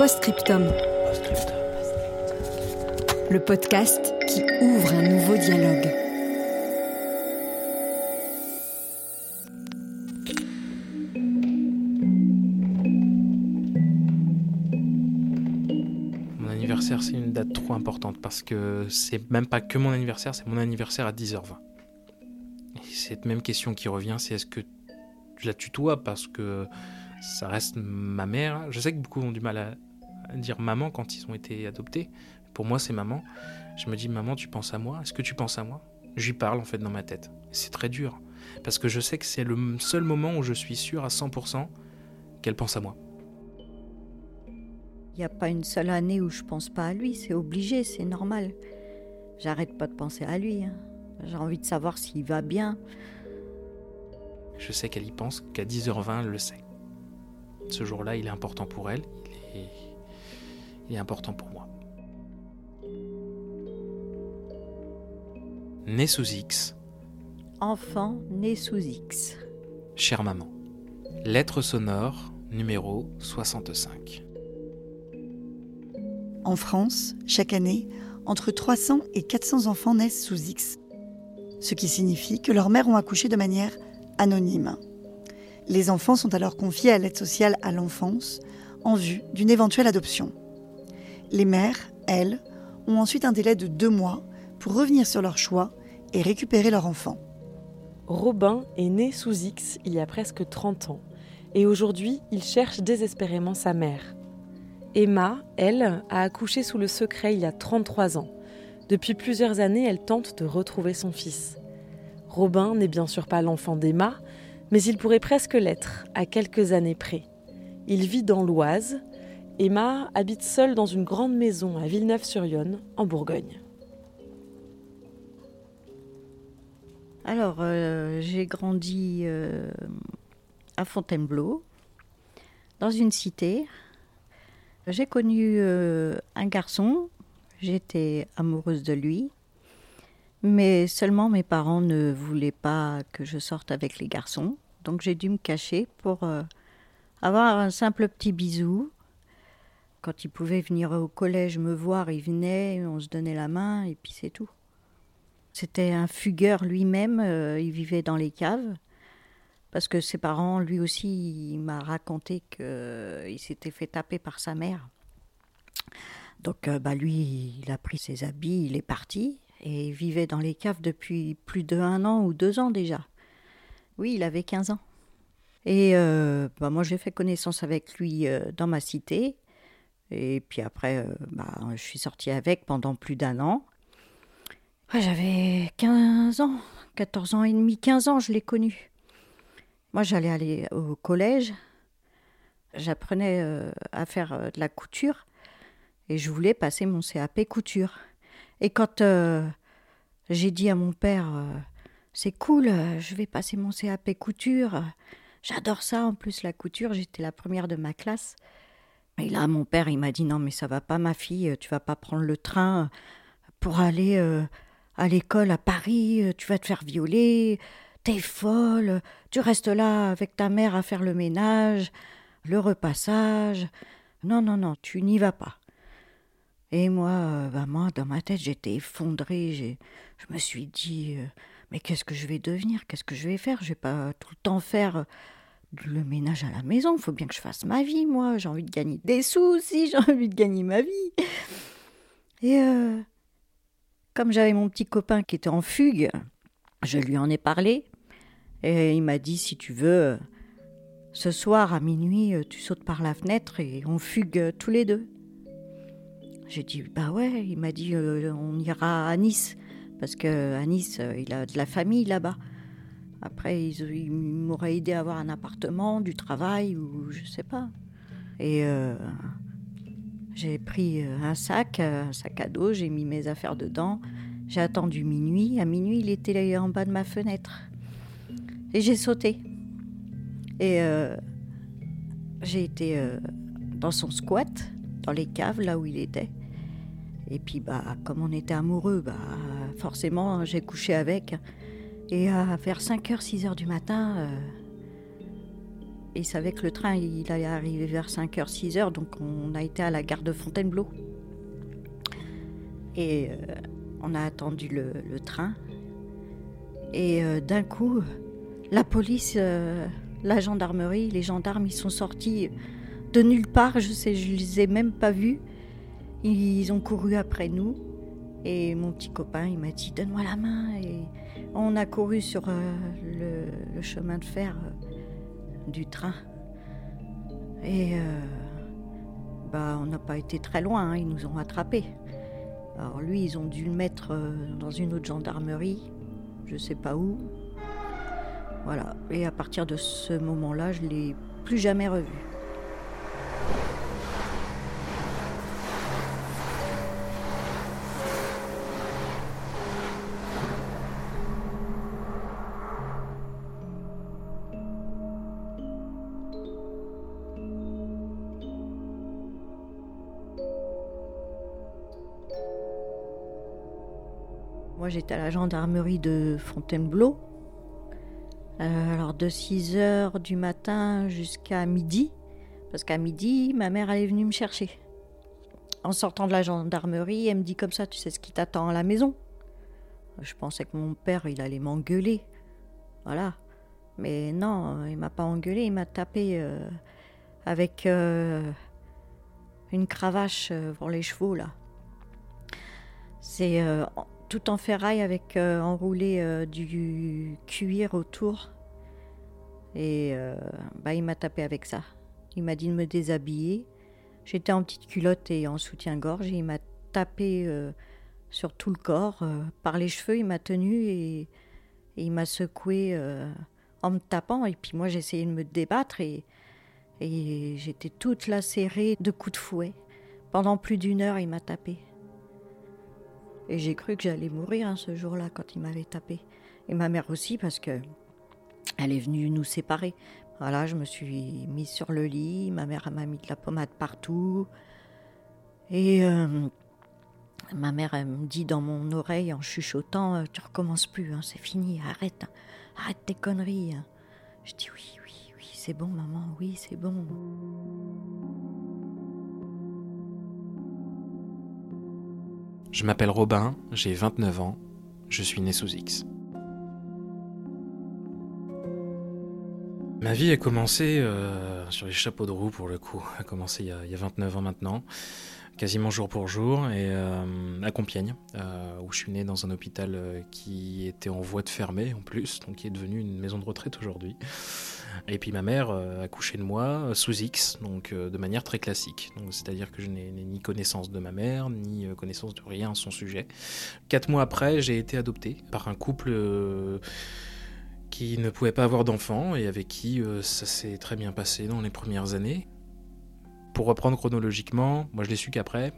Postscriptum. Le podcast qui ouvre un nouveau dialogue. Mon anniversaire, c'est une date trop importante parce que c'est même pas que mon anniversaire, c'est mon anniversaire à 10h20. Et cette même question qui revient, c'est est-ce que je la tutoie parce que ça reste ma mère? Je sais que beaucoup ont du mal à dire maman quand ils ont été adoptés. Pour moi, c'est maman. Je me dis, maman, tu penses à moi? Est-ce que tu penses à moi? Je lui parle en fait dans ma tête. C'est très dur parce que je sais que c'est le seul moment où je suis sûr à 100% qu'elle pense à moi. Il n'y a pas une seule année où je pense pas à lui, c'est obligé, c'est normal. J'arrête pas de penser à lui. hein. J'ai envie de savoir s'il va bien. Je sais qu'elle y pense, qu'à 10h20, elle le sait. Ce jour-là, il est important pour elle, il est, est important pour moi. Né sous X, Enfant né sous X. chère maman. Lettre sonore numéro 65. En France, chaque année, entre 300 et 400 enfants naissent sous X, ce qui signifie que leurs mères ont accouché de manière anonyme. Les enfants sont alors confiés à l'aide sociale à l'enfance en vue d'une éventuelle adoption. Les mères, elles, ont ensuite un délai de deux mois pour revenir sur leur choix et récupérer leur enfant. Robin est né sous X il y a presque 30 ans et aujourd'hui il cherche désespérément sa mère. Emma, elle, a accouché sous le secret il y a 33 ans. Depuis plusieurs années, elle tente de retrouver son fils. Robin n'est bien sûr pas l'enfant d'Emma, mais il pourrait presque l'être, à quelques années près. Il vit dans l'Oise. Emma habite seule dans une grande maison à Villeneuve-sur-Yonne, en Bourgogne. Alors, euh, j'ai grandi euh, à Fontainebleau, dans une cité. J'ai connu euh, un garçon, j'étais amoureuse de lui, mais seulement mes parents ne voulaient pas que je sorte avec les garçons, donc j'ai dû me cacher pour avoir un simple petit bisou. Quand il pouvait venir au collège me voir, il venait, on se donnait la main et puis c'est tout. C'était un fugueur lui-même, euh, il vivait dans les caves. Parce que ses parents, lui aussi, m'a raconté qu'il s'était fait taper par sa mère. Donc, euh, bah, lui, il a pris ses habits, il est parti. Et il vivait dans les caves depuis plus de an ou deux ans déjà. Oui, il avait 15 ans. Et euh, bah, moi, j'ai fait connaissance avec lui dans ma cité. Et puis après, euh, bah, je suis sortie avec pendant plus d'un an. J'avais 15 ans, 14 ans et demi, 15 ans, je l'ai connu. Moi, j'allais aller au collège. J'apprenais euh, à faire euh, de la couture. Et je voulais passer mon CAP couture. Et quand j'ai dit à mon père, c'est cool, je vais passer mon CAP couture. J'adore ça, en plus, la couture. J'étais la première de ma classe. Là, mon père, il m'a dit, non, mais ça va pas, ma fille. Tu vas pas prendre le train pour aller euh, à l'école à Paris. euh, Tu vas te faire violer. T'es folle. Tu restes là avec ta mère à faire le ménage, le repassage. Non, non, non, tu n'y vas pas. Et moi, euh, bah moi, dans ma tête, j'étais effondrée. Je me suis dit, euh, mais qu'est-ce que je vais devenir? Qu'est-ce que je vais faire? Je vais pas tout le temps faire euh, le ménage à la maison. Il faut bien que je fasse ma vie, moi. J'ai envie de gagner des sous aussi. J'ai envie de gagner ma vie. Et euh, comme j'avais mon petit copain qui était en fugue, je lui en ai parlé. Et il m'a dit, si tu veux, ce soir à minuit, tu sautes par la fenêtre et on fugue tous les deux. J'ai dit, bah ouais, il m'a dit, euh, on ira à Nice, parce que à Nice, il a de la famille là-bas. Après, il m'aurait aidé à avoir un appartement, du travail ou je sais pas. Et euh, j'ai pris un sac, un sac à dos, j'ai mis mes affaires dedans. J'ai attendu minuit. À minuit, il était en bas de ma fenêtre. Et j'ai sauté. Et euh, j'ai été euh, dans son squat, dans les caves, là où il était. Et puis, bah, comme on était amoureux, bah, forcément, j'ai couché avec. Et à vers 5h, 6h du matin, euh, il savait que le train, il allait arriver vers 5h, 6h, donc on a été à la gare de Fontainebleau. Et euh, on a attendu le, train. Et euh, d'un coup, la police, la gendarmerie, les gendarmes, ils sont sortis de nulle part, je sais, je les ai même pas vus. Ils ont couru après nous. Et mon petit copain, il m'a dit Donne-moi la main. Et on a couru sur euh, le, chemin de fer euh, du train. Et euh, bah, on n'a pas été très loin, hein, ils nous ont rattrapés. Alors lui, ils ont dû le mettre dans une autre gendarmerie, je sais pas où. Voilà. Et à partir de ce moment-là, je l'ai plus jamais revu. J'étais à la gendarmerie de Fontainebleau. Euh, alors, de 6 h du matin jusqu'à midi. Parce qu'à midi, ma mère, elle est venue me chercher. En sortant de la gendarmerie, elle me dit comme ça Tu sais ce qui t'attend à la maison? Je pensais que mon père, il allait m'engueuler. Voilà. Mais non, il m'a pas engueulé, il m'a tapé euh, avec euh, une cravache pour les chevaux, là. C'est tout en ferraille avec euh, enroulé euh, du cuir autour. Et euh, bah, il m'a tapé avec ça. Il m'a dit de me déshabiller. J'étais en petite culotte et en soutien-gorge. il m'a tapé sur tout le corps. par les cheveux, il m'a tenu et, il m'a secoué en me tapant. Et puis moi, j'essayais de me débattre et, et j'étais toute lacérée de coups de fouet. Pendant plus d'une heure, il m'a tapé. Et j'ai cru que j'allais mourir hein, ce jour-là quand il m'avait tapé. Et ma mère aussi parce que elle est venue nous séparer. Voilà, je me suis mise sur le lit, ma mère m'a mis de la pommade partout. Et euh, ma mère me dit dans mon oreille en chuchotant euh, Tu recommences plus, hein, c'est fini, arrête, arrête tes conneries. Je dis Oui, oui, oui, c'est bon, maman, oui, c'est bon. Je m'appelle Robin, j'ai 29 ans, je suis né sous X. Ma vie a commencé euh, sur les chapeaux de roue pour le coup, a commencé il y a, 29 ans maintenant, quasiment jour pour jour, et euh, à Compiègne, euh, où je suis né dans un hôpital qui était en voie de fermer en plus, donc qui est devenu une maison de retraite aujourd'hui. Et puis ma mère euh, a couché de moi euh, sous X, donc euh, de manière très classique. C'est-à-dire que je n'ai ni connaissance de ma mère, ni connaissance de rien à son sujet. Quatre mois après, j'ai été adopté par un couple qui ne pouvait pas avoir d'enfants et avec qui ça s'est très bien passé dans les premières années. Pour reprendre chronologiquement, moi je l'ai su qu'après,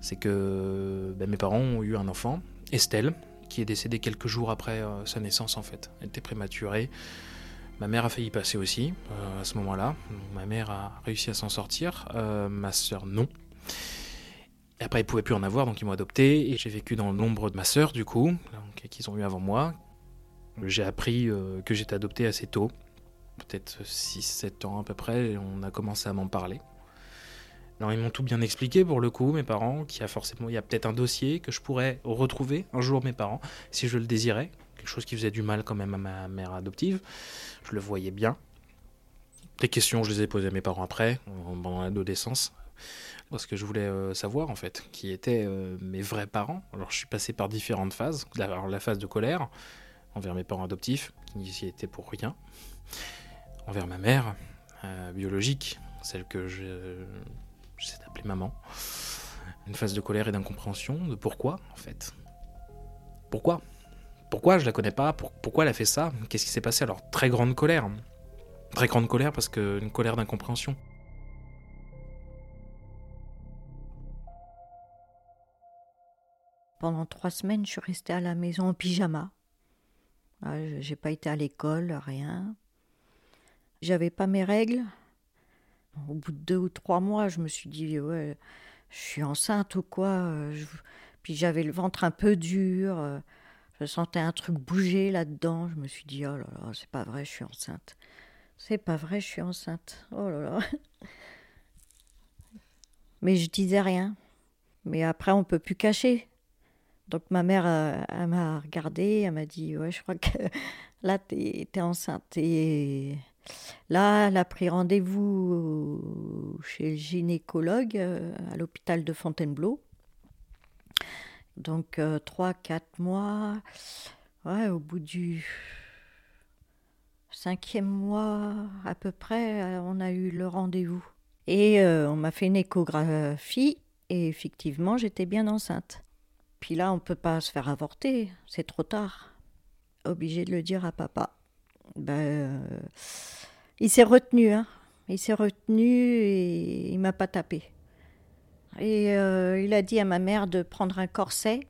c'est que ben, mes parents ont eu un enfant, Estelle, qui est décédée quelques jours après sa naissance en fait. Elle était prématurée. Ma mère a failli passer aussi euh, à ce moment-là. Ma mère a réussi à s'en sortir, euh, ma sœur non. Après, ils ne pouvaient plus en avoir, donc ils m'ont adopté. Et j'ai vécu dans l'ombre de ma sœur, du coup, qu'ils ont eu avant moi. J'ai appris euh, que j'étais adopté assez tôt, peut-être 6-7 ans à peu près, on a commencé à m'en parler. Alors ils m'ont tout bien expliqué pour le coup, mes parents, qu'il y a forcément, il y a peut-être un dossier que je pourrais retrouver un jour mes parents, si je le désirais, quelque chose qui faisait du mal quand même à ma mère adoptive. Je le voyais bien. Des questions, je les ai posées à mes parents après, pendant l'adolescence, parce que je voulais euh, savoir en fait qui étaient euh, mes vrais parents. Alors je suis passé par différentes phases. Alors la phase de colère envers mes parents adoptifs, qui n'y étaient pour rien, envers ma mère euh, biologique, celle que je, j'essaie d'appeler maman. Une phase de colère et d'incompréhension de pourquoi en fait pourquoi? Pourquoi je la connais pas? Pourquoi elle a fait ça? Qu'est-ce qui s'est passé? Alors, très grande colère. Très grande colère parce que une colère d'incompréhension. Pendant trois semaines, je suis restée à la maison en pyjama. Ah, j'ai pas été à l'école, rien. J'avais pas mes règles. Au bout de deux ou trois mois, je me suis dit, ouais, je suis enceinte ou quoi? Puis j'avais le ventre un peu dur. Je sentais un truc bouger là-dedans. Je me suis dit, oh là là, c'est pas vrai, je suis enceinte. C'est pas vrai, je suis enceinte. Oh là là. Mais je disais rien. Mais après, on peut plus cacher. Donc ma mère, elle, m'a regardée, elle m'a dit, ouais, je crois que là, tu es, enceinte. Et là, elle a pris rendez-vous chez le gynécologue euh, à l'hôpital de Fontainebleau. Donc euh, trois, quatre mois. Ouais, au bout du cinquième mois à peu près, euh, on a eu le rendez-vous. Et on m'a fait une échographie et effectivement, j'étais bien enceinte. Puis là, on ne peut pas se faire avorter, c'est trop tard. Obligé de le dire à papa. Ben, euh, il s'est retenu, hein. Il s'est retenu et il m'a pas tapé. Et euh, il a dit à ma mère de prendre un corset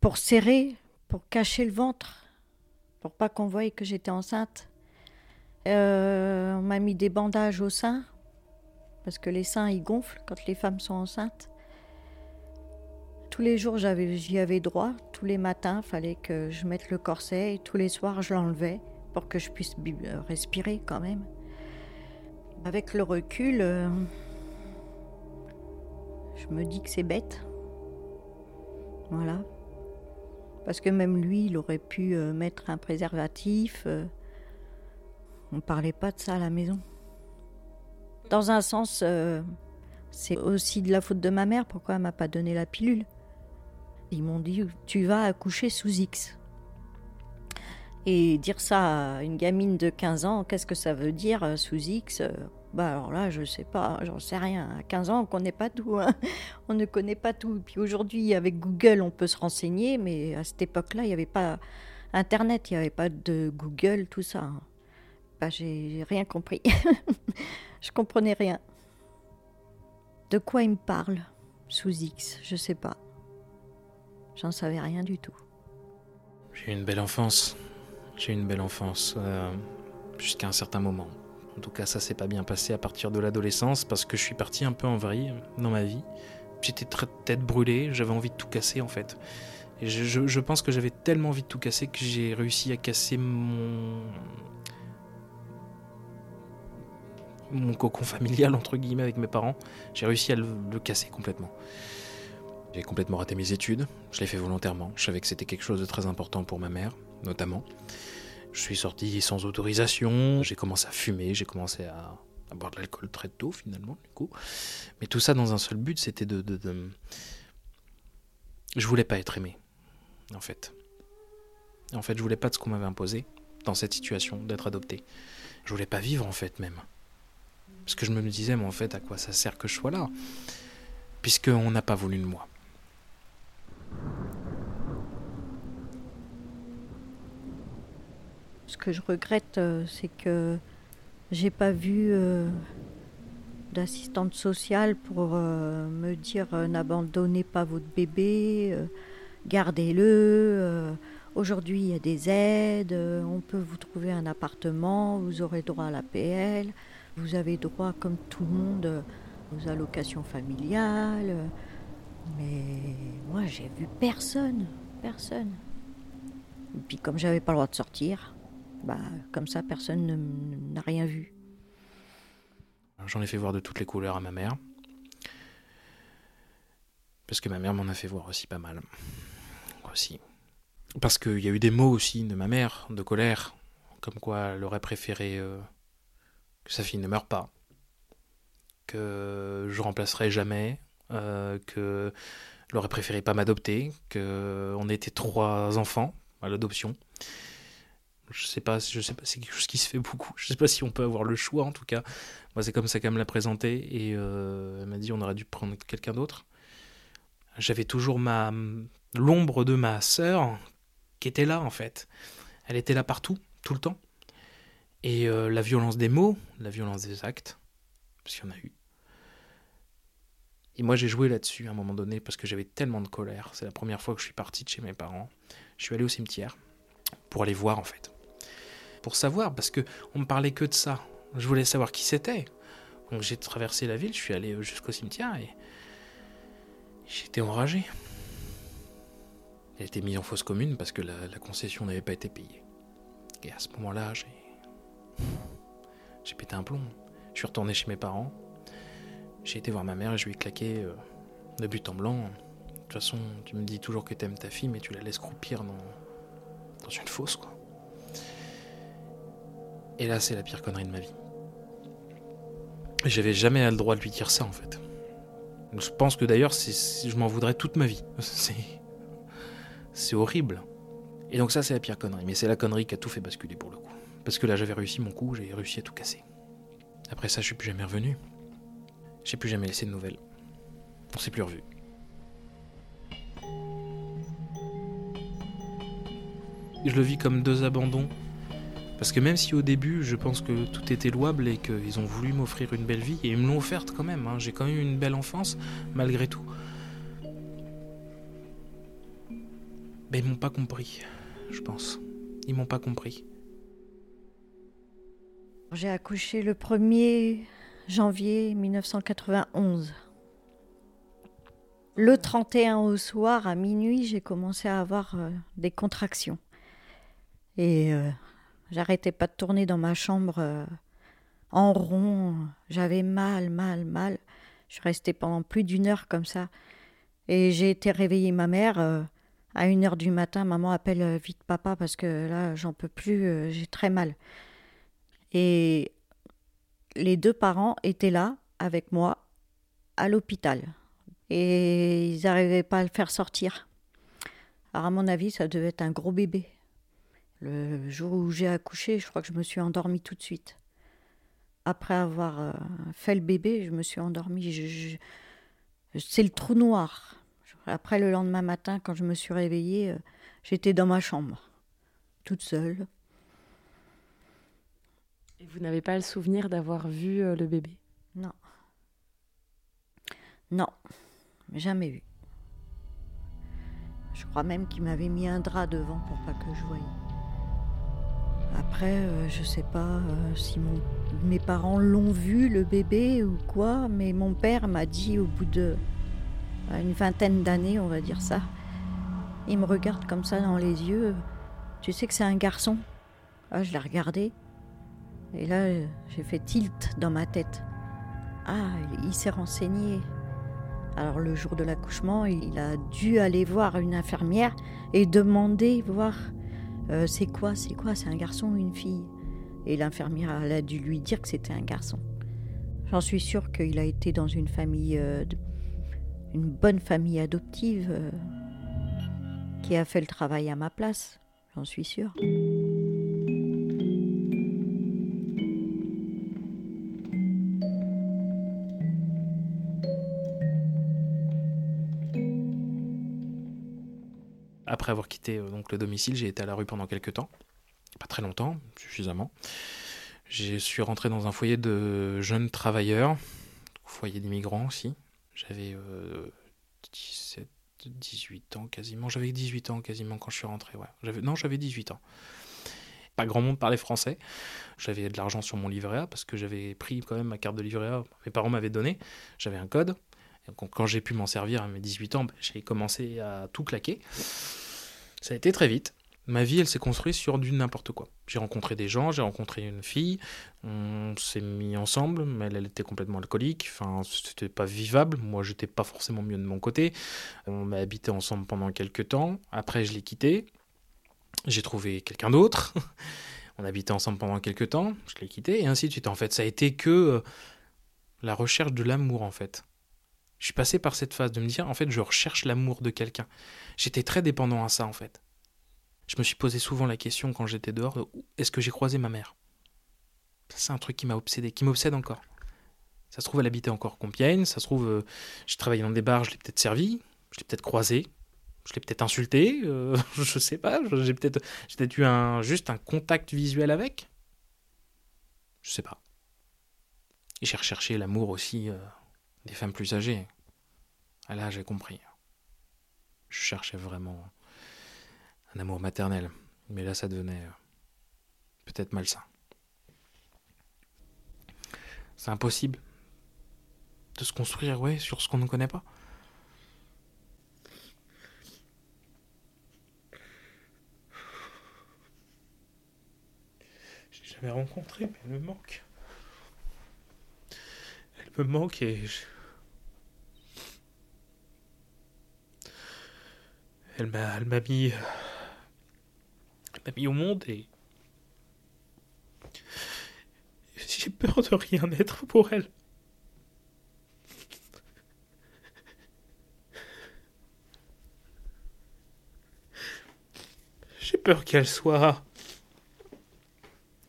pour serrer, pour cacher le ventre, pour pas qu'on voie que j'étais enceinte. Euh, on m'a mis des bandages au sein, parce que les seins ils gonflent quand les femmes sont enceintes. Tous les jours, j'y avais droit. Tous les matins, fallait que je mette le corset et tous les soirs, je l'enlevais pour que je puisse euh, respirer quand même. Avec le recul, je me dis que c'est bête. Voilà. Parce que même lui, il aurait pu euh, mettre un préservatif. on ne parlait pas de ça à la maison. Dans un sens, c'est aussi de la faute de ma mère. Pourquoi elle m'a pas donné la pilule? Ils m'ont dit Tu vas accoucher sous X. Et dire ça à une gamine de 15 ans, qu'est-ce que ça veut dire euh, sous X euh, bah alors là, je sais pas, j'en sais rien. À 15 ans, on connaît pas tout. Hein. On ne connaît pas tout. Puis aujourd'hui, avec Google, on peut se renseigner, mais à cette époque-là, il n'y avait pas Internet, il n'y avait pas de Google, tout ça. Bah, j'ai rien compris. je comprenais rien. De quoi il me parle sous X? Je sais pas. J'en savais rien du tout. J'ai eu une belle enfance. J'ai eu une belle enfance euh, jusqu'à un certain moment. En tout cas, ça s'est pas bien passé à partir de l'adolescence parce que je suis parti un peu en vrille dans ma vie. J'étais très tête brûlée, j'avais envie de tout casser en fait. Et je, pense que j'avais tellement envie de tout casser que j'ai réussi à casser mon mon cocon familial entre guillemets avec mes parents. J'ai réussi à le casser complètement. J'ai complètement raté mes études, je l'ai fait volontairement, je savais que c'était quelque chose de très important pour ma mère, notamment. Je suis sorti sans autorisation, j'ai commencé à fumer, j'ai commencé à, boire de l'alcool très tôt finalement, du coup. Mais tout ça dans un seul but, c'était de, de, Je voulais pas être aimé, en fait. En fait, je voulais pas de ce qu'on m'avait imposé dans cette situation d'être adopté. Je voulais pas vivre en fait même. Parce que je me disais, mais en fait, à quoi ça sert que je sois là? Puisqu'on n'a pas voulu de moi. Ce que je regrette, euh, c'est que j'ai pas vu euh, d'assistante sociale pour euh, me dire n'abandonnez pas votre bébé, gardez-le. Aujourd'hui, il y a des aides, on peut vous trouver un appartement, vous aurez droit à l'APL, vous avez droit, comme tout le monde, aux allocations familiales. Mais moi, j'ai vu personne, personne. Et puis comme j'avais pas le droit de sortir, bah comme ça, personne n'a rien vu. J'en ai fait voir de toutes les couleurs à ma mère. Parce que ma mère m'en a fait voir aussi pas mal. Aussi. Parce qu'il y a eu des mots aussi de ma mère, de colère, comme quoi elle aurait préféré euh, que sa fille ne meure pas, que je remplacerai jamais, euh, que aurait préféré pas m'adopter, qu'on était trois enfants à l'adoption. Je sais pas, je sais pas, c'est quelque chose qui se fait beaucoup. Je sais pas si on peut avoir le choix en tout cas. Moi, c'est comme ça qu'elle me l'a présenté et euh, elle m'a dit on aurait dû prendre quelqu'un d'autre. J'avais toujours ma, l'ombre de ma sœur qui était là en fait. Elle était là partout, tout le temps. Et euh, la violence des mots, la violence des actes, parce qu'il y en a eu. Et moi j'ai joué là-dessus à un moment donné parce que j'avais tellement de colère. C'est la première fois que je suis parti de chez mes parents. Je suis allé au cimetière pour aller voir en fait. Pour savoir, parce que on me parlait que de ça. Je voulais savoir qui c'était. Donc j'ai traversé la ville, je suis allé jusqu'au cimetière et j'étais enragé. Elle a été mise en fausse commune parce que la, la concession n'avait pas été payée. Et à ce moment-là, j'ai. J'ai pété un plomb. Je suis retourné chez mes parents. J'ai été voir ma mère et je lui ai claqué euh, de but en blanc. De toute façon, tu me dis toujours que t'aimes ta fille, mais tu la laisses croupir dans, dans une fosse, quoi. Et là, c'est la pire connerie de ma vie. J'avais jamais le droit de lui dire ça, en fait. Je pense que d'ailleurs, je m'en voudrais toute ma vie. C'est. Horrible. Et donc, ça, c'est la pire connerie. Mais c'est la connerie qui a tout fait basculer pour le coup. Parce que là, j'avais réussi mon coup, j'ai réussi à tout casser. Après ça, je suis plus jamais revenu. J'ai plus jamais laissé de nouvelles. On s'est plus revu. Je le vis comme deux abandons. Parce que même si au début, je pense que tout était louable et qu'ils ont voulu m'offrir une belle vie, et ils me l'ont offerte quand même, hein. j'ai quand même eu une belle enfance, malgré tout. Mais ils m'ont pas compris, je pense. Ils m'ont pas compris. J'ai accouché le 1er janvier 1991. Le 31 au soir, à minuit, j'ai commencé à avoir euh, des contractions. Et euh, j'arrêtais pas de tourner dans ma chambre euh, en rond. J'avais mal, mal, mal. Je suis restée pendant plus d'une heure comme ça. Et j'ai été réveiller ma mère. euh, à une heure du matin, maman appelle euh, vite papa parce que là, j'en peux plus, j'ai très mal. Et les deux parents étaient là avec moi à l'hôpital. Et ils n'arrivaient pas à le faire sortir. Alors à mon avis, ça devait être un gros bébé. Le jour où j'ai accouché, je crois que je me suis endormie tout de suite. Après avoir euh, fait le bébé, je me suis endormie. Je- je- C'est le trou noir. Après, le lendemain matin, quand je me suis réveillée, euh, j'étais dans ma chambre, toute seule. Et vous n'avez pas le souvenir d'avoir vu euh, le bébé? Non. Non, jamais vu. Je crois même qu'il m'avait mis un drap devant pour pas que je voie. Après, euh, je sais pas euh, si mes parents l'ont vu, le bébé, ou quoi, mais mon père m'a dit au bout de une vingtaine d'années, on va dire ça, il me regarde comme ça dans les yeux. Tu sais que c'est un garçon? Ah, je l'ai regardé. Et là, j'ai fait tilt dans ma tête. Ah, il s'est renseigné. Alors le jour de l'accouchement, il a dû aller voir une infirmière et demander voir euh, c'est quoi, c'est quoi, c'est un garçon ou une fille? Et l'infirmière a dû lui dire que c'était un garçon. J'en suis sûre qu'il a été dans une famille, euh, une bonne famille adoptive euh, qui a fait le travail à ma place. J'en suis sûre. Après avoir quitté euh, donc le domicile, j'ai été à la rue pendant quelques temps. Pas très longtemps, suffisamment. Je suis rentré dans un foyer de jeunes travailleurs, foyer d'immigrants aussi. J'avais euh, 17, 18 ans quasiment. J'avais 18 ans quasiment quand je suis rentré. Non, j'avais 18 ans. Pas grand monde parlait français. J'avais de l'argent sur mon livret A parce que j'avais pris quand même ma carte de livret A. Mes parents m'avaient donné. J'avais un code. Quand j'ai pu m'en servir à mes 18 ans, ben, j'ai commencé à tout claquer. Ça a été très vite. Ma vie, elle s'est construite sur du n'importe quoi. J'ai rencontré des gens, j'ai rencontré une fille, on s'est mis ensemble, mais elle, était complètement alcoolique, enfin, c'était pas vivable. Moi, j'étais pas forcément mieux de mon côté. On a habité ensemble pendant quelques temps. Après, je l'ai quitté. J'ai trouvé quelqu'un d'autre. on habitait ensemble pendant quelques temps. Je l'ai quitté, et ainsi de suite. En fait, ça a été que euh, la recherche de l'amour, en fait. Je suis passé par cette phase de me dire, en fait, je recherche l'amour de quelqu'un. J'étais très dépendant à ça, en fait. Je me suis posé souvent la question quand j'étais dehors, est-ce que j'ai croisé ma mère? C'est un truc qui m'a obsédé, qui m'obsède encore. Ça se trouve, elle habitait encore Compiègne, ça se trouve, euh, j'ai travaillé dans des bars, je l'ai peut-être servi, je l'ai peut-être croisé. Je l'ai peut-être insulté, euh, je sais pas, j'ai peut-être peut eu juste un contact visuel avec? Je sais pas. J'ai recherché l'amour aussi euh, des femmes plus âgées. Là, j'ai compris. Je cherchais vraiment un amour maternel. Mais là, ça devenait euh, peut-être malsain. C'est impossible de se construire, ouais, sur ce qu'on ne connaît pas. J'ai jamais rencontré, mais elle me manque. Elle me manque et elle m'a, elle m'a mis, elle m'a mis au monde et j'ai peur de rien être pour elle. J'ai peur qu'elle soit.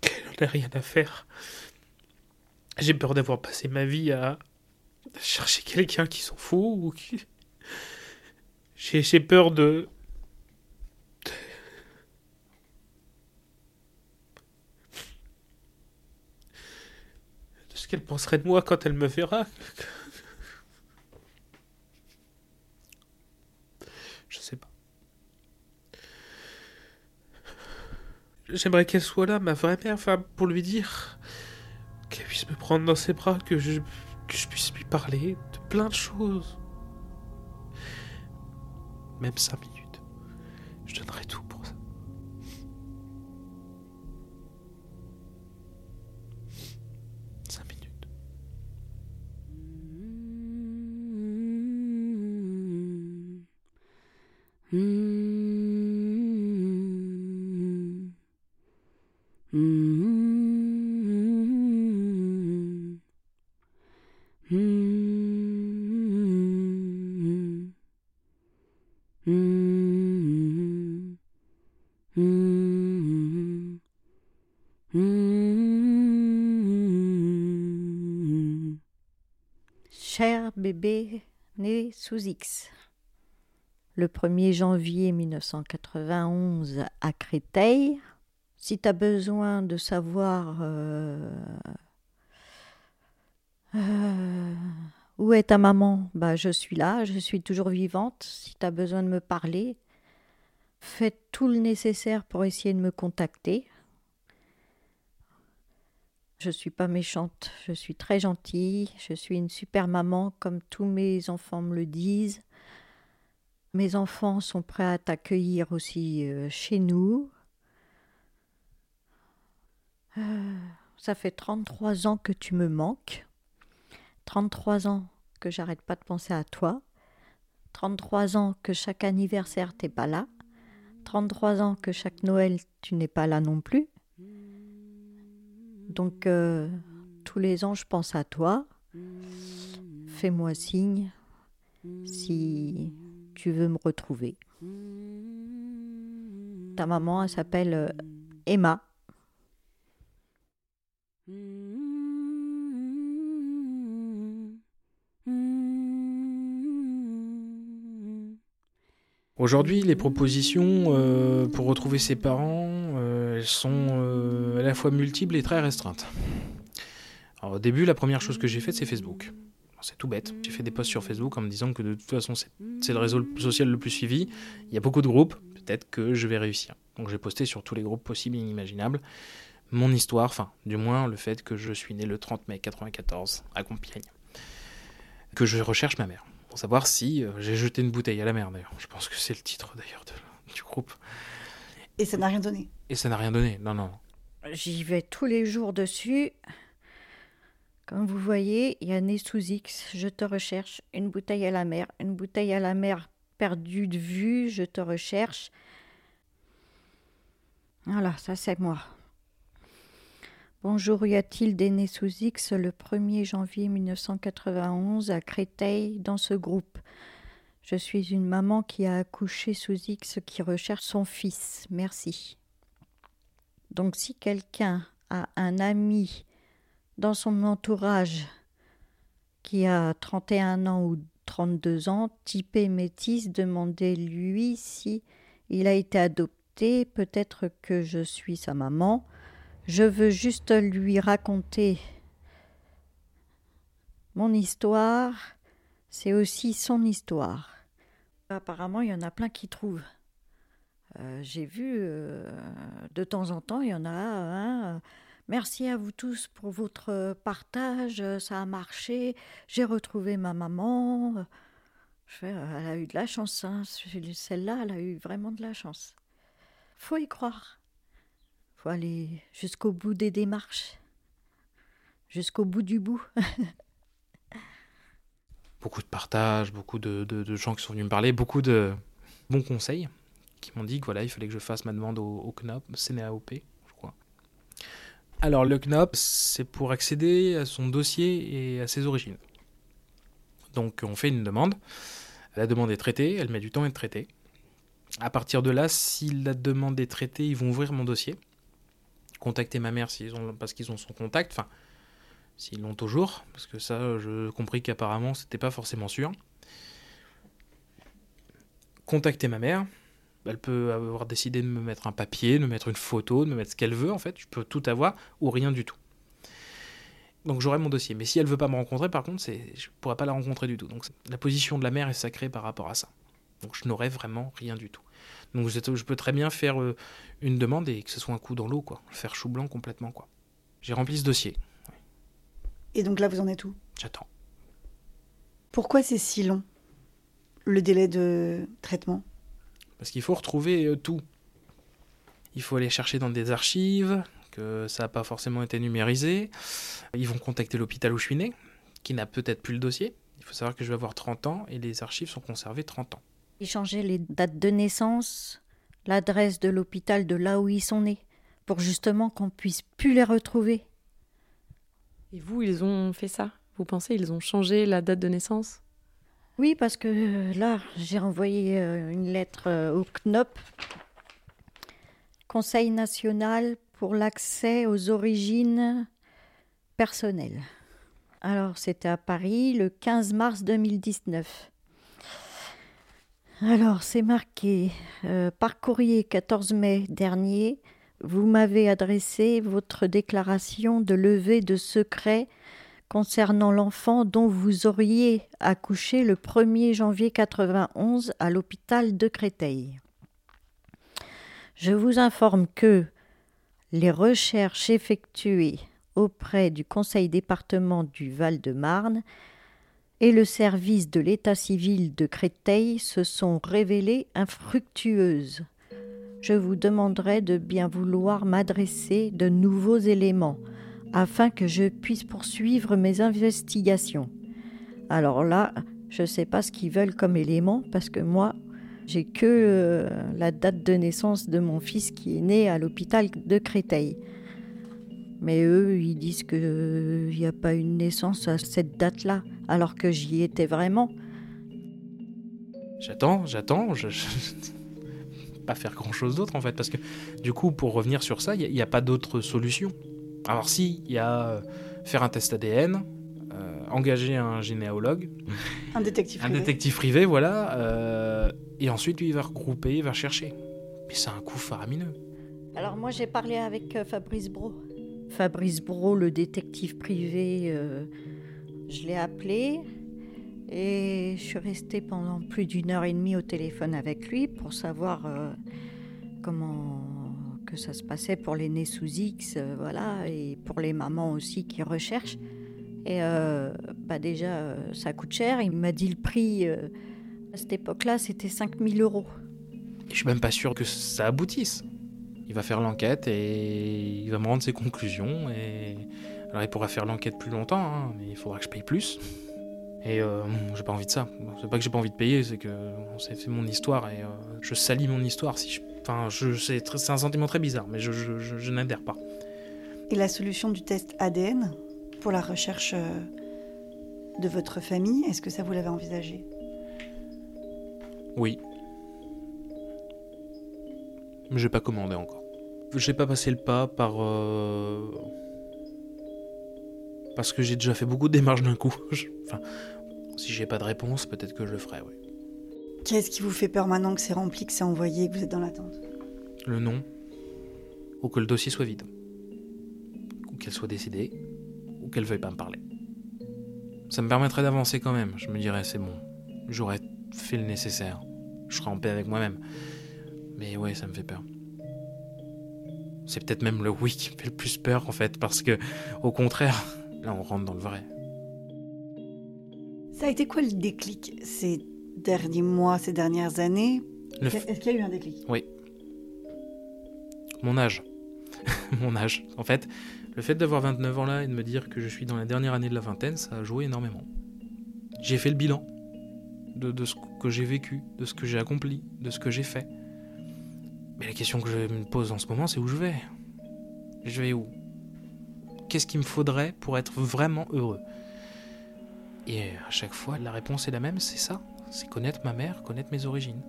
qu'elle n'en ait rien à faire. J'ai peur d'avoir passé ma vie à, chercher quelqu'un qui s'en fout ou qui. J'ai peur de. de ce qu'elle penserait de moi quand elle me verra. Je sais pas. J'aimerais qu'elle soit là, ma vraie mère, enfin, pour lui dire qu'elle puisse me prendre dans ses bras, que je, que je puisse lui parler de plein de choses. Même cinq minutes. Je donnerais tout pour ça. Cinq minutes. Cher bébé né X. Le 1er janvier 1991 à Créteil. Si tu as besoin de savoir euh, euh, où est ta maman, bah, je suis là, je suis toujours vivante. Si tu as besoin de me parler, fais tout le nécessaire pour essayer de me contacter. Je suis pas méchante, je suis très gentille, je suis une super maman comme tous mes enfants me le disent. Mes enfants sont prêts à t'accueillir aussi euh, chez nous. Euh, ça fait 33 ans que tu me manques. 33 ans que j'arrête pas de penser à toi. 33 ans que chaque anniversaire t'es pas là. 33 ans que chaque Noël tu n'es pas là non plus. Donc euh, tous les ans je pense à toi. Fais-moi signe si tu veux me retrouver. Ta maman, elle s'appelle euh, Emma. Aujourd'hui, les propositions euh, pour retrouver ses parents, euh, elles sont euh, à la fois multiples et très restreintes. Au début, la première chose que j'ai faite, c'est Facebook. C'est tout bête. J'ai fait des posts sur Facebook en me disant que de toute façon, c'est le réseau social le plus suivi. Il y a beaucoup de groupes. Peut-être que je vais réussir. Donc, j'ai posté sur tous les groupes possibles et inimaginables mon histoire, enfin, du moins le fait que je suis né le 30 mai 94 à Compiègne. Que je recherche ma mère pour savoir si euh, j'ai jeté une bouteille à la mer d'ailleurs. Je pense que c'est le titre d'ailleurs du groupe. Et ça n'a rien donné. Et ça n'a rien donné, non, non. J'y vais tous les jours dessus. Comme vous voyez, il y a né sous X, je te recherche, une bouteille à la mer, une bouteille à la mer perdue de vue, je te recherche. Voilà, ça c'est moi. Bonjour, y a-t-il des nés sous X le 1er janvier 1991 à Créteil dans ce groupe? Je suis une maman qui a accouché sous X qui recherche son fils. Merci. Donc si quelqu'un a un ami dans son entourage qui a 31 ans ou 32 ans, typé métis, demandait lui si il a été adopté, peut-être que je suis sa maman. Je veux juste lui raconter mon histoire, c'est aussi son histoire. Apparemment, il y en a plein qui trouvent. Euh, j'ai vu euh, de temps en temps, il y en a un. Merci à vous tous pour votre partage, ça a marché, j'ai retrouvé ma maman. elle a eu de la chance, hein. celle-là, elle a eu vraiment de la chance. Faut y croire. Aller jusqu'au bout des démarches, jusqu'au bout du bout. beaucoup de partage, beaucoup de, gens qui sont venus me parler, beaucoup de bons conseils qui m'ont dit que voilà, il fallait que je fasse ma demande au, CNOP, CNAOP, je crois. Alors le CNOP, c'est pour accéder à son dossier et à ses origines. Donc on fait une demande, la demande est traitée, elle met du temps à être traitée. À partir de là, si la demande est traitée, ils vont ouvrir mon dossier, contacter ma mère parce qu'ils ont son contact, enfin s'ils l'ont toujours, parce que ça, je compris qu'apparemment, c'était pas forcément sûr. Contacter ma mère. Elle peut avoir décidé de me mettre un papier, de me mettre une photo, de me mettre ce qu'elle veut, en fait. Je peux tout avoir ou rien du tout. Donc j'aurai mon dossier. Mais si elle veut pas me rencontrer, par contre, je pourrais pas la rencontrer du tout. Donc la position de la mère est sacrée par rapport à ça. Donc je n'aurai vraiment rien du tout. Donc je peux très bien faire euh, une demande et que ce soit un coup dans l'eau, quoi. Faire chou blanc complètement, quoi. J'ai rempli ce dossier. Et donc là, vous en êtes où? J'attends. Pourquoi c'est si long, le délai de traitement? Parce qu'il faut retrouver euh, tout. Il faut aller chercher dans des archives, que ça n'a pas forcément été numérisé. Ils vont contacter l'hôpital où je suis né, qui n'a peut-être plus le dossier. Il faut savoir que je vais avoir 30 ans et les archives sont conservées 30 ans. Ils changeaient les dates de naissance, l'adresse de l'hôpital de là où ils sont nés, pour justement qu'on puisse plus les retrouver. Et vous, ils ont fait ça? Vous pensez ils ont changé la date de naissance? Oui, parce que euh, là, j'ai envoyé euh, une lettre euh, au CNOP, Conseil national pour l'accès aux origines personnelles. Alors, c'était à Paris le 15 mars 2019. Alors, c'est marqué par courrier 14 mai dernier, vous m'avez adressé votre déclaration de levée de secret concernant l'enfant dont vous auriez accouché le 1er janvier 91 à l'hôpital de Créteil. Je vous informe que les recherches effectuées auprès du Conseil département du Val-de-Marne et le service de l'état civil de Créteil se sont révélées infructueuses je vous demanderai de bien vouloir m'adresser de nouveaux éléments afin que je puisse poursuivre mes investigations. Alors là, je ne sais pas ce qu'ils veulent comme élément parce que moi, j'ai que euh, la date de naissance de mon fils qui est né à l'hôpital de Créteil. Mais eux, ils disent qu'il n'y a pas une naissance à cette date-là, alors que j'y étais vraiment. J'attends, j'attends, je pas faire grand chose d'autre en fait, parce que du coup, pour revenir sur ça, il n'y a, pas d'autre solution. Alors, si, il y a euh, faire un test ADN, euh, engager un généalogue, un détective privé, un détective privé voilà, euh, et ensuite lui il va regrouper, il va chercher. Mais c'est un coup faramineux. Alors, moi j'ai parlé avec Fabrice Bro. Fabrice Bro, le détective privé, je l'ai appelé. Et je suis restée pendant plus d'une heure et demie au téléphone avec lui pour savoir euh, comment que ça se passait pour les nés sous X, euh, voilà, et pour les mamans aussi qui recherchent. Et euh, bah déjà, ça coûte cher. Il m'a dit le prix à cette époque-là, c'était 5000 euros. Je suis même pas sûr que ça aboutisse. Il va faire l'enquête et il va me rendre ses conclusions. Et alors il pourra faire l'enquête plus longtemps, hein, mais il faudra que je paye plus. Et euh, j'ai pas envie de ça. C'est pas que j'ai pas envie de payer, c'est que c'est mon histoire et euh, je salis mon histoire. Si je, enfin, je, c'est un sentiment très bizarre, mais je, je, je n'adhère pas. Et la solution du test ADN pour la recherche euh, de votre famille, est-ce que ça vous l'avez envisagé? Oui. Mais j'ai pas commandé encore. J'ai pas passé le pas par parce que j'ai déjà fait beaucoup de démarches d'un coup. enfin, Si j'ai pas de réponse, peut-être que je le ferai, oui. Qu'est-ce qui vous fait peur maintenant que c'est rempli, que c'est envoyé, que vous êtes dans l'attente? Le nom, ou que le dossier soit vide, ou qu'elle soit décidée, ou qu'elle veuille pas me parler. Ça me permettrait d'avancer quand même. Je me dirais, c'est bon, j'aurais fait le nécessaire. Je serais en paix avec moi-même. Mais ouais, ça me fait peur. C'est peut-être même le oui qui me fait le plus peur en fait, parce que au contraire, là on rentre dans le vrai. Ça a été quoi le déclic ces derniers mois, ces dernières années? Est-ce qu'il y a eu un déclic? Oui. Mon âge. Mon âge. En fait, le fait d'avoir 29 ans là et de me dire que je suis dans la dernière année de la vingtaine, ça a joué énormément. J'ai fait le bilan de, de ce que j'ai vécu, de ce que j'ai accompli, de ce que j'ai fait. Mais la question que je me pose en ce moment, c'est où je vais? Je vais où? Qu'est-ce qu'il me faudrait pour être vraiment heureux? Et à chaque fois, la réponse est la même, c'est ça. C'est connaître ma mère, connaître mes origines.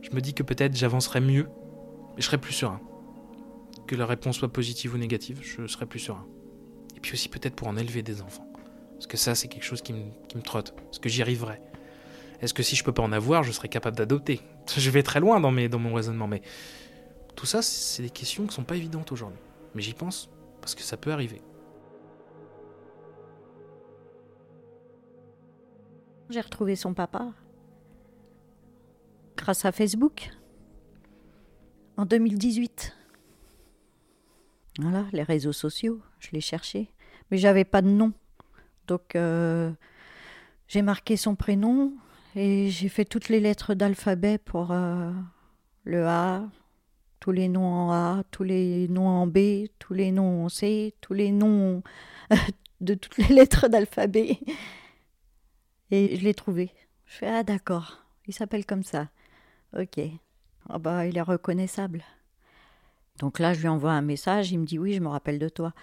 Je me dis que peut-être j'avancerai mieux, mais je serai plus serein. Que la réponse soit positive ou négative, je serai plus serein. Et puis aussi peut-être pour en élever des enfants. Parce que ça, c'est quelque chose qui me, trotte. Parce que j'y arriverai. Est-ce que si je peux pas en avoir, je serais capable d'adopter? Je vais très loin dans, mon raisonnement, mais tout ça, c'est des questions qui sont pas évidentes aujourd'hui. Mais j'y pense parce que ça peut arriver. J'ai retrouvé son papa grâce à Facebook en 2018. Voilà, les réseaux sociaux, je l'ai cherché, mais j'avais pas de nom. Donc euh, j'ai marqué son prénom et j'ai fait toutes les lettres d'alphabet pour euh, le A, tous les noms en A, tous les noms en B, tous les noms en C, tous les noms de toutes les lettres d'alphabet. Et je l'ai trouvé. Je fais Ah, d'accord, il s'appelle comme ça. Ok. Ah, bah, il est reconnaissable. Donc là, je lui envoie un message. Il me dit Oui, je me rappelle de toi.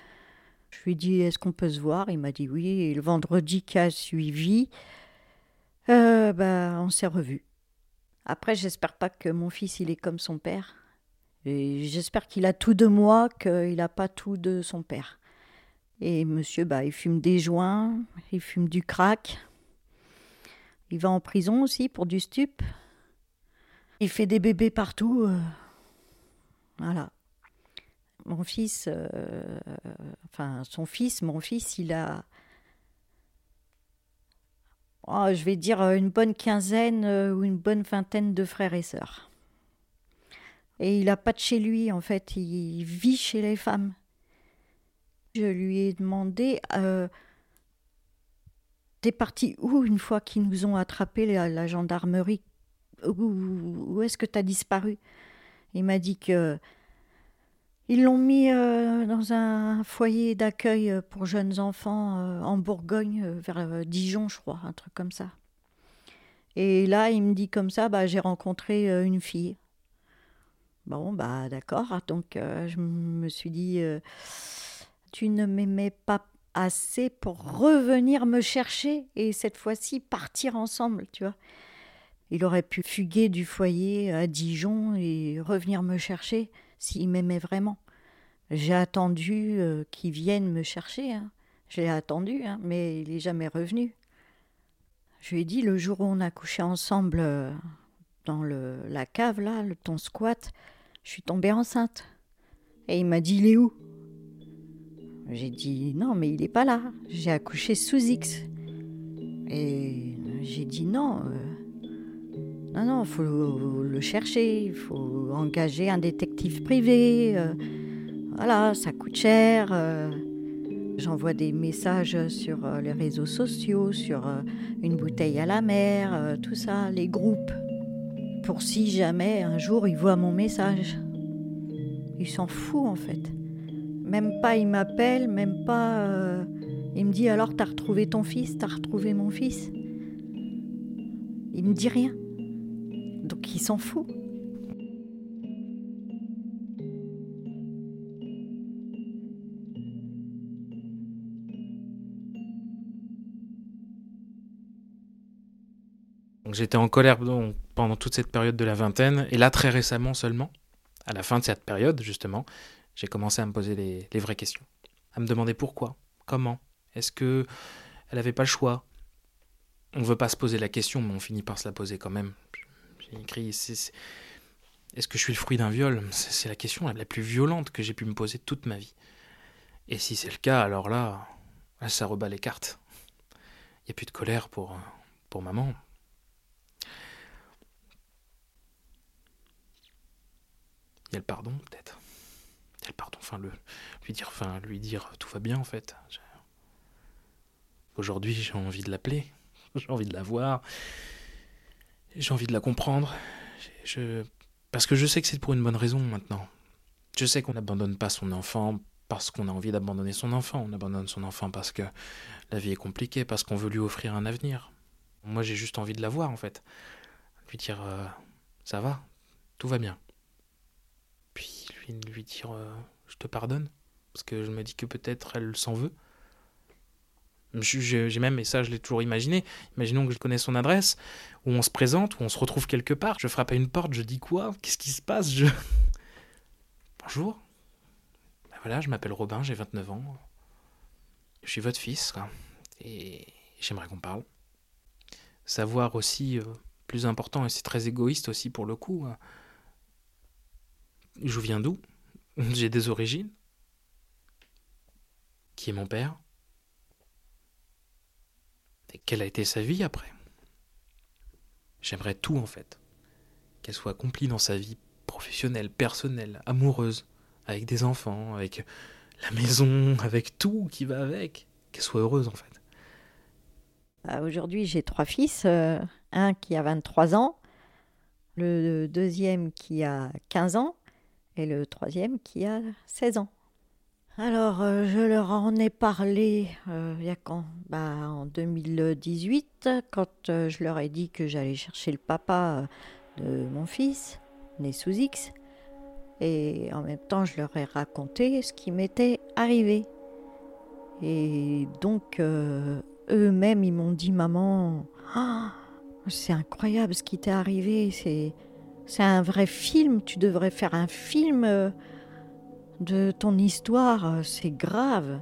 Je lui dis Est-ce qu'on peut se voir? Il m'a dit Oui. Et le vendredi qui a suivi, euh, bah, on s'est revus. Après, j'espère pas que mon fils, il est comme son père. Et j'espère qu'il a tout de moi, qu'il n'a pas tout de son père. Et monsieur, bah, il fume des joints, il fume du crack. Il va en prison aussi pour du stup. Il fait des bébés partout. euh. Voilà. Mon fils, euh, enfin son fils, mon fils, il a, oh, je vais dire une bonne quinzaine euh, ou une bonne vingtaine de frères et sœurs. Et il n'a pas de chez lui, en fait, il vit chez les femmes. Je lui ai demandé, euh, t'es parti où une fois qu'ils nous ont attrapés, la, la gendarmerie où est-ce que t'as disparu? Il m'a dit que ils l'ont mis euh, dans un foyer d'accueil pour jeunes enfants euh, en Bourgogne, euh, vers euh, Dijon, je crois, un truc comme ça. Et là, il me dit comme ça, bah, j'ai rencontré euh, une fille. Bon, bah d'accord. Donc, euh, je me suis dit, euh, tu ne m'aimais pas assez pour revenir me chercher et cette fois-ci partir ensemble, tu vois. Il aurait pu fuguer du foyer à Dijon et revenir me chercher s'il m'aimait vraiment. J'ai attendu euh, qu'il vienne me chercher. hein. Je l'ai attendu, hein, mais il n'est jamais revenu. Je lui ai dit le jour où on a couché ensemble euh, dans le, la cave, là, le, ton squat, je suis tombée enceinte. Et il m'a dit il est où? J'ai dit non, mais il n'est pas là. J'ai accouché sous X. Et j'ai dit non. euh, non, non, il faut le chercher, il faut engager un détective privé. euh, voilà, ça coûte cher. euh. J'envoie des messages sur euh, les réseaux sociaux, sur une bouteille à la mer, tout ça, les groupes. Pour si jamais un jour il voit mon message. Il s'en fout en fait. Même pas il m'appelle, même pas. il me dit alors t'as retrouvé ton fils, t'as retrouvé mon fils? Il me dit rien. Donc il s'en fout. J'étais en colère pendant toute cette période de la vingtaine, et là très récemment seulement, à la fin de cette période justement, j'ai commencé à me poser les, vraies questions, à me demander pourquoi, comment, est-ce que elle n'avait pas le choix, on veut pas se poser la question, mais on finit par se la poser quand même. J'ai écrit est-ce que je suis le fruit d'un viol? C'est la question la plus violente que j'ai pu me poser toute ma vie. Et si c'est le cas, alors là, ça rebat les cartes. Il n'y a plus de colère pour, maman. Il y a le pardon, peut-être. Il y a le pardon, enfin, lui dire, enfin, lui dire tout va bien, en fait. Aujourd'hui, j'ai envie de l'appeler. J'ai envie de la voir. J'ai envie de la comprendre. Je... Parce que je sais que c'est pour une bonne raison maintenant. Je sais qu'on n'abandonne pas son enfant parce qu'on a envie d'abandonner son enfant. On abandonne son enfant parce que la vie est compliquée, parce qu'on veut lui offrir un avenir. Moi, j'ai juste envie de la voir, en fait. Lui dire euh, Ça va, tout va bien. Puis lui, lui dire euh, Je te pardonne, parce que je me dis que peut-être elle s'en veut. J'ai même, et ça je l'ai toujours imaginé, imaginons que je connais son adresse, où on se présente, où on se retrouve quelque part, je frappe à une porte, je dis quoi? Qu'est-ce qui se passe? Je... Bonjour. Ben voilà, je m'appelle Robin, j'ai 29 ans. Je suis votre fils, quoi. Et j'aimerais qu'on parle. Savoir aussi, euh, plus important, et c'est très égoïste aussi pour le coup, euh, je viens d'où? J'ai des origines Qui est mon père? Quelle a été sa vie après? J'aimerais tout en fait. Qu'elle soit accomplie dans sa vie professionnelle, personnelle, amoureuse, avec des enfants, avec la maison, avec tout qui va avec. Qu'elle soit heureuse en fait. Bah, aujourd'hui, j'ai trois fils. Euh, un qui a 23 ans, le deuxième qui a 15 ans et le troisième qui a 16 ans. Alors, euh, je leur en ai parlé euh, il y a quand bah, En 2018, quand euh, je leur ai dit que j'allais chercher le papa de mon fils, né sous X. Et en même temps, je leur ai raconté ce qui m'était arrivé. Et donc, eux-mêmes, ils m'ont dit Maman, ah, c'est incroyable ce qui t'est arrivé. C'est, c'est un vrai film. Tu devrais faire un film de ton histoire, euh, c'est grave.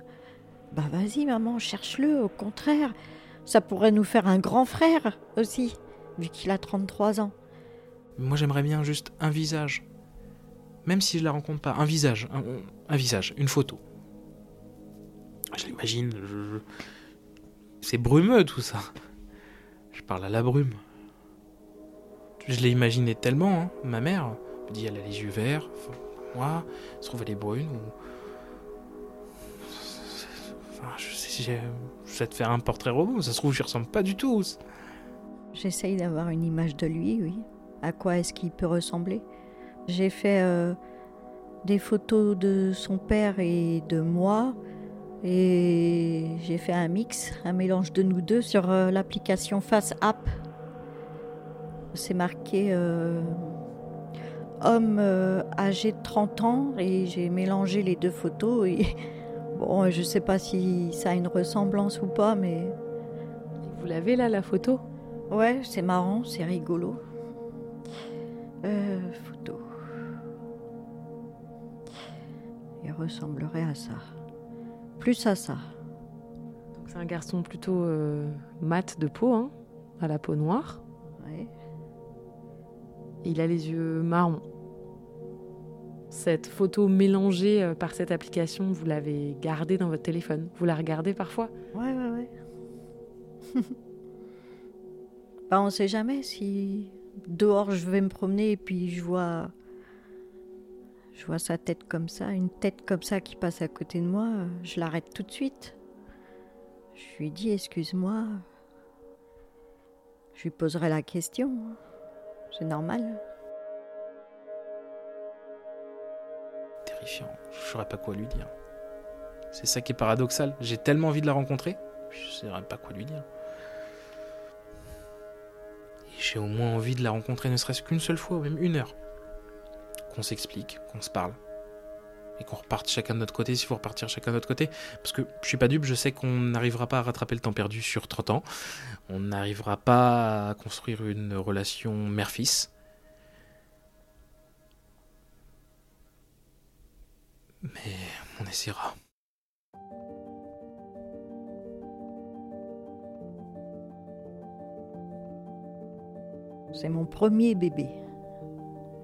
Bah vas-y maman, cherche-le, au contraire. Ça pourrait nous faire un grand frère aussi, vu qu'il a 33 ans. Moi j'aimerais bien juste un visage. Même si je la rencontre pas, un visage, un, visage, une photo. Je l'imagine, c'est brumeux tout ça. Je parle à la brume. Je l'ai imaginé tellement, hein. ma mère me dit elle a les yeux verts, moi, se trouve elle est brune ou. Enfin, je sais, je vais te faire un portrait robot, ça se trouve, j'y ressemble pas du tout. J'essaye d'avoir une image de lui, oui. À quoi est-ce qu'il peut ressembler? J'ai fait euh, des photos de son père et de moi. Et j'ai fait un mix, un mélange de nous deux sur euh, l'application Face App. C'est marqué euh, homme euh, âgé de 30 ans et j'ai mélangé les deux photos et bon, je sais pas si ça a une ressemblance ou pas, mais. Vous l'avez là, la photo? Ouais, c'est marrant, c'est rigolo. Euh, photo. Il ressemblerait à ça. Plus à ça. c'est un garçon plutôt euh, mat de peau, hein, à la peau noire. Ouais. Il a les yeux marrons. Cette photo mélangée euh, par cette application, vous l'avez gardée dans votre téléphone Vous la regardez parfois? Ouais, ouais, ouais. bah, on sait jamais si dehors je vais me promener et puis je vois. Je vois sa tête comme ça, une tête comme ça qui passe à côté de moi, je l'arrête tout de suite. Je lui dis excuse-moi. Je lui poserai la question. C'est normal. Terrifiant. Je saurais pas quoi lui dire. C'est ça qui est paradoxal. J'ai tellement envie de la rencontrer, je saurais pas quoi lui dire. j'ai au moins envie de la rencontrer, ne serait-ce qu'une seule fois, ou même une heure. Qu'on s'explique, qu'on se parle. Et qu'on reparte chacun de notre côté, s'il faut repartir chacun de notre côté. Parce que je suis pas dupe, je sais qu'on n'arrivera pas à rattraper le temps perdu sur 30 ans. On n'arrivera pas à construire une relation mère-fils. Mais on essaiera. C'est mon premier bébé.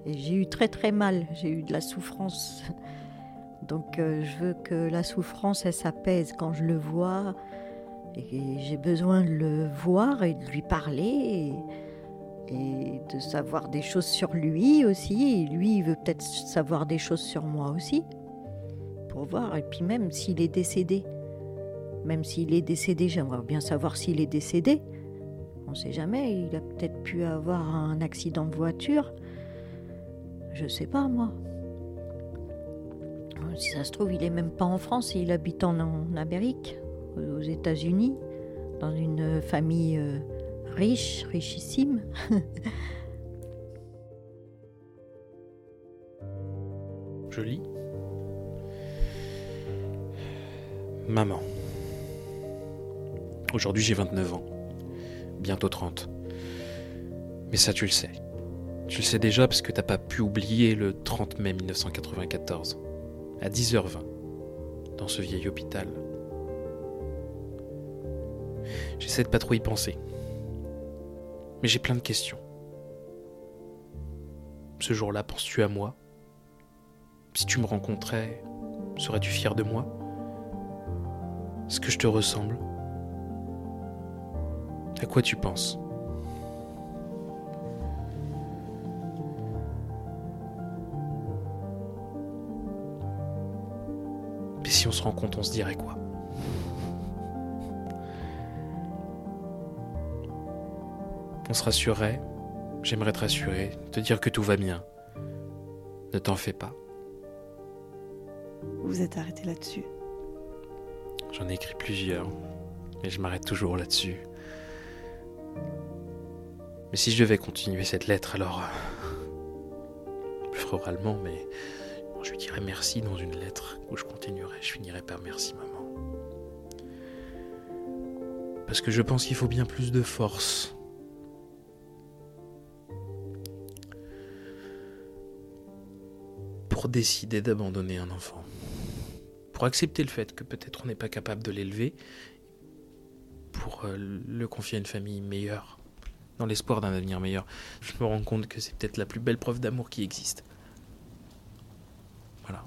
Et j'ai eu très très mal, j'ai eu de la souffrance. Donc euh, je veux que la souffrance, elle s'apaise quand je le vois. Et j'ai besoin de le voir et de lui parler. Et, de savoir des choses sur lui aussi. Lui, il veut peut-être savoir des choses sur moi aussi. Pour voir. Et puis même s'il est décédé. Même s'il est décédé, j'aimerais bien savoir s'il est décédé. On ne sait jamais, il a peut-être pu avoir un accident de voiture. Je sais pas, moi. Si ça se trouve, il est même pas en France, il habite en, Amérique, aux États-Unis, dans une famille euh, riche, richissime. Je lis. Maman. Aujourd'hui j'ai 29 ans. Bientôt 30. Mais ça tu le sais. Tu le sais déjà parce que t'as pas pu oublier le 30 mai 1994. À 10h20. Dans ce vieil hôpital. J'essaie de pas trop y penser. Mais j'ai plein de questions. Ce jour-là, penses-tu à moi? Si tu me rencontrais, serais-tu fier de moi? Est-ce que je te ressemble? À quoi tu penses? Si on se rencontre, on se dirait quoi On se rassurerait, j'aimerais te rassurer, te dire que tout va bien. Ne t'en fais pas. Vous êtes arrêté là-dessus. J'en ai écrit plusieurs, mais je m'arrête toujours là-dessus. Mais si je devais continuer cette lettre, alors. Le ferai oralement, mais. Je lui dirais merci dans une lettre où je continuerai. Je finirai par merci, maman. Parce que je pense qu'il faut bien plus de force pour décider d'abandonner un enfant. Pour accepter le fait que peut-être on n'est pas capable de l'élever, pour euh, le confier à une famille meilleure, dans l'espoir d'un avenir meilleur. Je me rends compte que c'est peut-être la plus belle preuve d'amour qui existe. Voilà.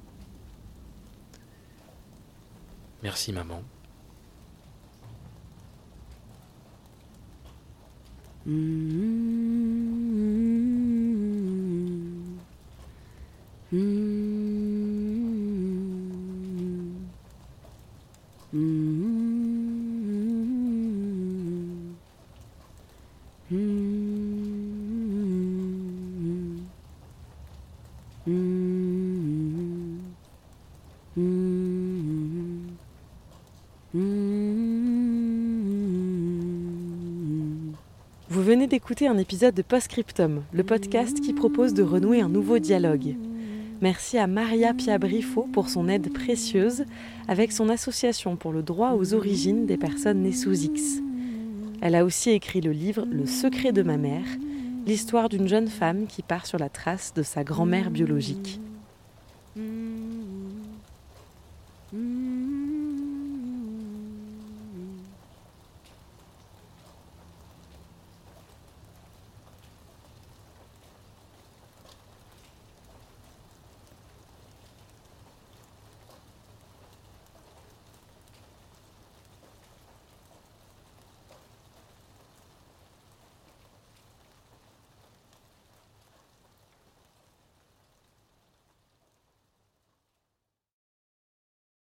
Merci maman. Vous venez d'écouter un épisode de Postscriptum, le podcast qui propose de renouer un nouveau dialogue. Merci à Maria Piabrifo pour son aide précieuse avec son association pour le droit aux origines des personnes nées sous X. Elle a aussi écrit le livre Le secret de ma mère, l'histoire d'une jeune femme qui part sur la trace de sa grand-mère biologique.